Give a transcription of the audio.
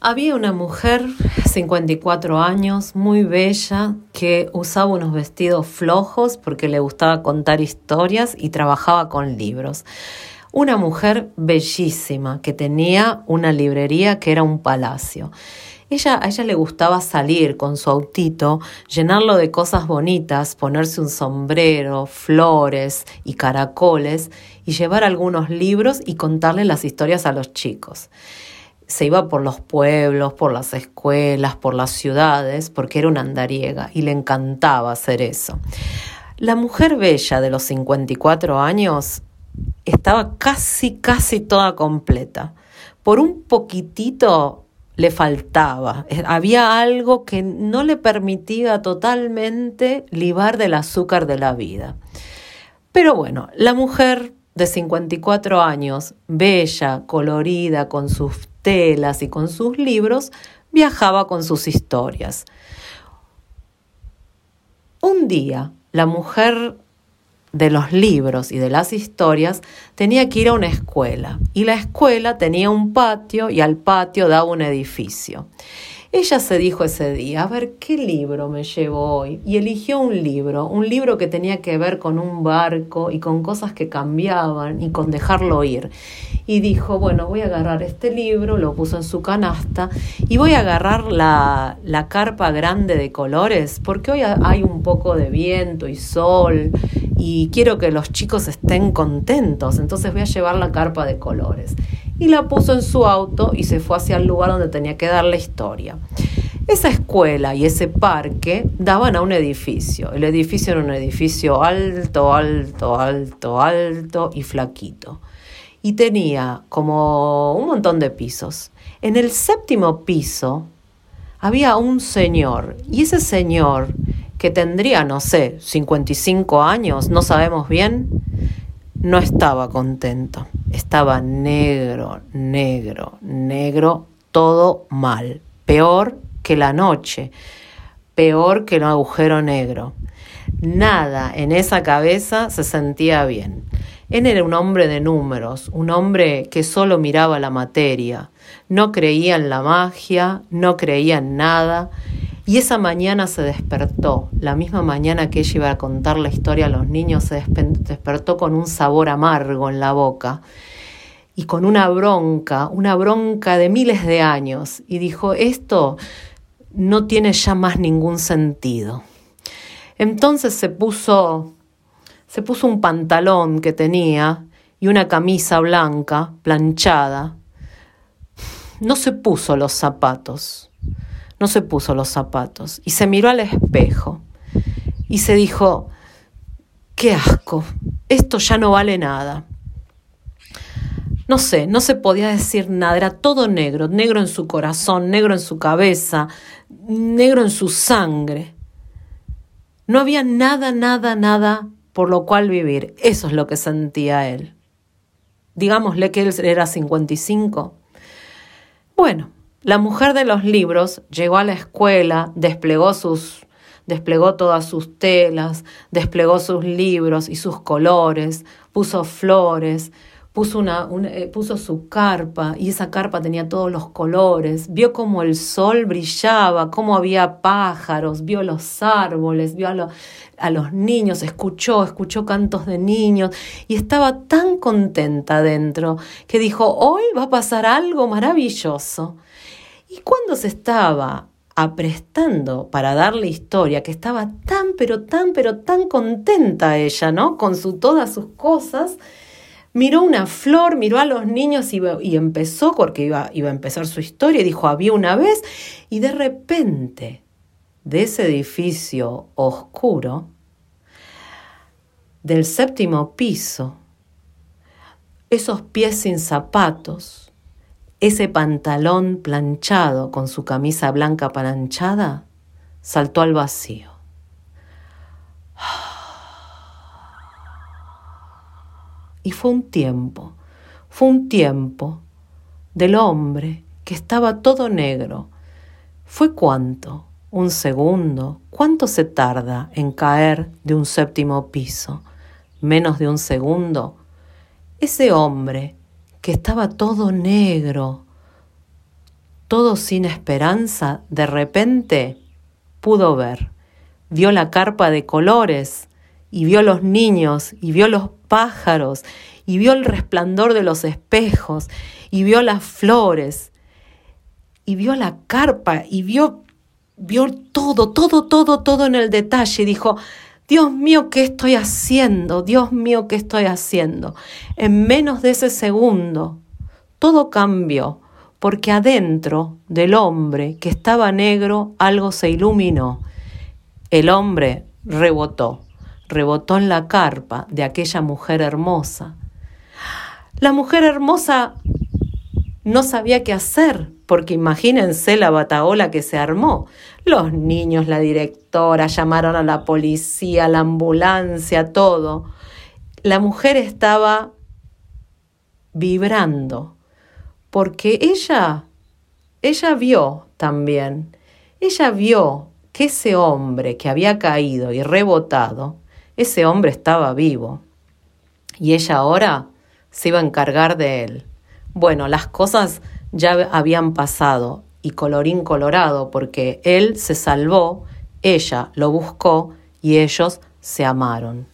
Había una mujer, 54 años, muy bella, que usaba unos vestidos flojos porque le gustaba contar historias y trabajaba con libros. Una mujer bellísima que tenía una librería que era un palacio. Ella, a ella le gustaba salir con su autito, llenarlo de cosas bonitas, ponerse un sombrero, flores y caracoles y llevar algunos libros y contarle las historias a los chicos se iba por los pueblos, por las escuelas, por las ciudades, porque era una andariega y le encantaba hacer eso. La mujer bella de los 54 años estaba casi, casi toda completa. Por un poquitito le faltaba. Había algo que no le permitía totalmente libar del azúcar de la vida. Pero bueno, la mujer de 54 años, bella, colorida, con sus y con sus libros, viajaba con sus historias. Un día, la mujer de los libros y de las historias tenía que ir a una escuela y la escuela tenía un patio y al patio daba un edificio. Ella se dijo ese día, a ver, ¿qué libro me llevo hoy? Y eligió un libro, un libro que tenía que ver con un barco y con cosas que cambiaban y con dejarlo ir. Y dijo, bueno, voy a agarrar este libro, lo puso en su canasta y voy a agarrar la, la carpa grande de colores, porque hoy hay un poco de viento y sol y quiero que los chicos estén contentos, entonces voy a llevar la carpa de colores y la puso en su auto y se fue hacia el lugar donde tenía que dar la historia. Esa escuela y ese parque daban a un edificio. El edificio era un edificio alto, alto, alto, alto y flaquito. Y tenía como un montón de pisos. En el séptimo piso había un señor y ese señor que tendría, no sé, 55 años, no sabemos bien, no estaba contento. Estaba negro, negro, negro, todo mal. Peor que la noche, peor que el agujero negro. Nada en esa cabeza se sentía bien. Él era un hombre de números, un hombre que solo miraba la materia, no creía en la magia, no creía en nada, y esa mañana se despertó, la misma mañana que ella iba a contar la historia a los niños, se despertó con un sabor amargo en la boca y con una bronca, una bronca de miles de años, y dijo, esto no tiene ya más ningún sentido. Entonces se puso, se puso un pantalón que tenía y una camisa blanca, planchada. No se puso los zapatos no se puso los zapatos y se miró al espejo y se dijo, qué asco, esto ya no vale nada. No sé, no se podía decir nada, era todo negro, negro en su corazón, negro en su cabeza, negro en su sangre. No había nada, nada, nada por lo cual vivir. Eso es lo que sentía él. Digámosle que él era 55. Bueno, la mujer de los libros llegó a la escuela, desplegó sus desplegó todas sus telas, desplegó sus libros y sus colores, puso flores, puso, una, eh, puso su carpa y esa carpa tenía todos los colores, vio cómo el sol brillaba, cómo había pájaros, vio los árboles, vio a, a los niños, escuchó, escuchó cantos de niños y estaba tan contenta dentro que dijo, hoy va a pasar algo maravilloso. Y cuando se estaba aprestando para darle historia, que estaba tan, pero tan, pero tan contenta ella, ¿no? Con su, todas sus cosas, miró una flor, miró a los niños y, empezó, porque iba, iba a empezar su historia, y dijo, había una vez, y de repente, de ese edificio oscuro, del séptimo piso, esos pies sin zapatos, ese pantalón planchado con su camisa blanca planchada saltó al vacío. Y fue un tiempo, fue un tiempo del hombre que estaba todo negro. ¿Fue cuánto? ¿Un segundo? ¿Cuánto se tarda en caer de un séptimo piso? ¿Menos de un segundo? Ese hombre que estaba todo negro, todo sin esperanza, de repente pudo ver. Vio la carpa de colores, y vio los niños, y vio los pájaros, y vio el resplandor de los espejos, y vio las flores, y vio la carpa, y vio, vio todo, todo, todo, todo en el detalle, y dijo, Dios mío, ¿qué estoy haciendo? Dios mío, ¿qué estoy haciendo? En menos de ese segundo, todo cambió porque adentro del hombre que estaba negro algo se iluminó. El hombre rebotó, rebotó en la carpa de aquella mujer hermosa. La mujer hermosa no sabía qué hacer, porque imagínense la bataola que se armó. Los niños, la directora, llamaron a la policía, la ambulancia, todo. La mujer estaba vibrando porque ella, ella vio también, ella vio que ese hombre que había caído y rebotado, ese hombre estaba vivo. Y ella ahora se iba a encargar de él. Bueno, las cosas ya habían pasado y colorín colorado porque él se salvó, ella lo buscó y ellos se amaron.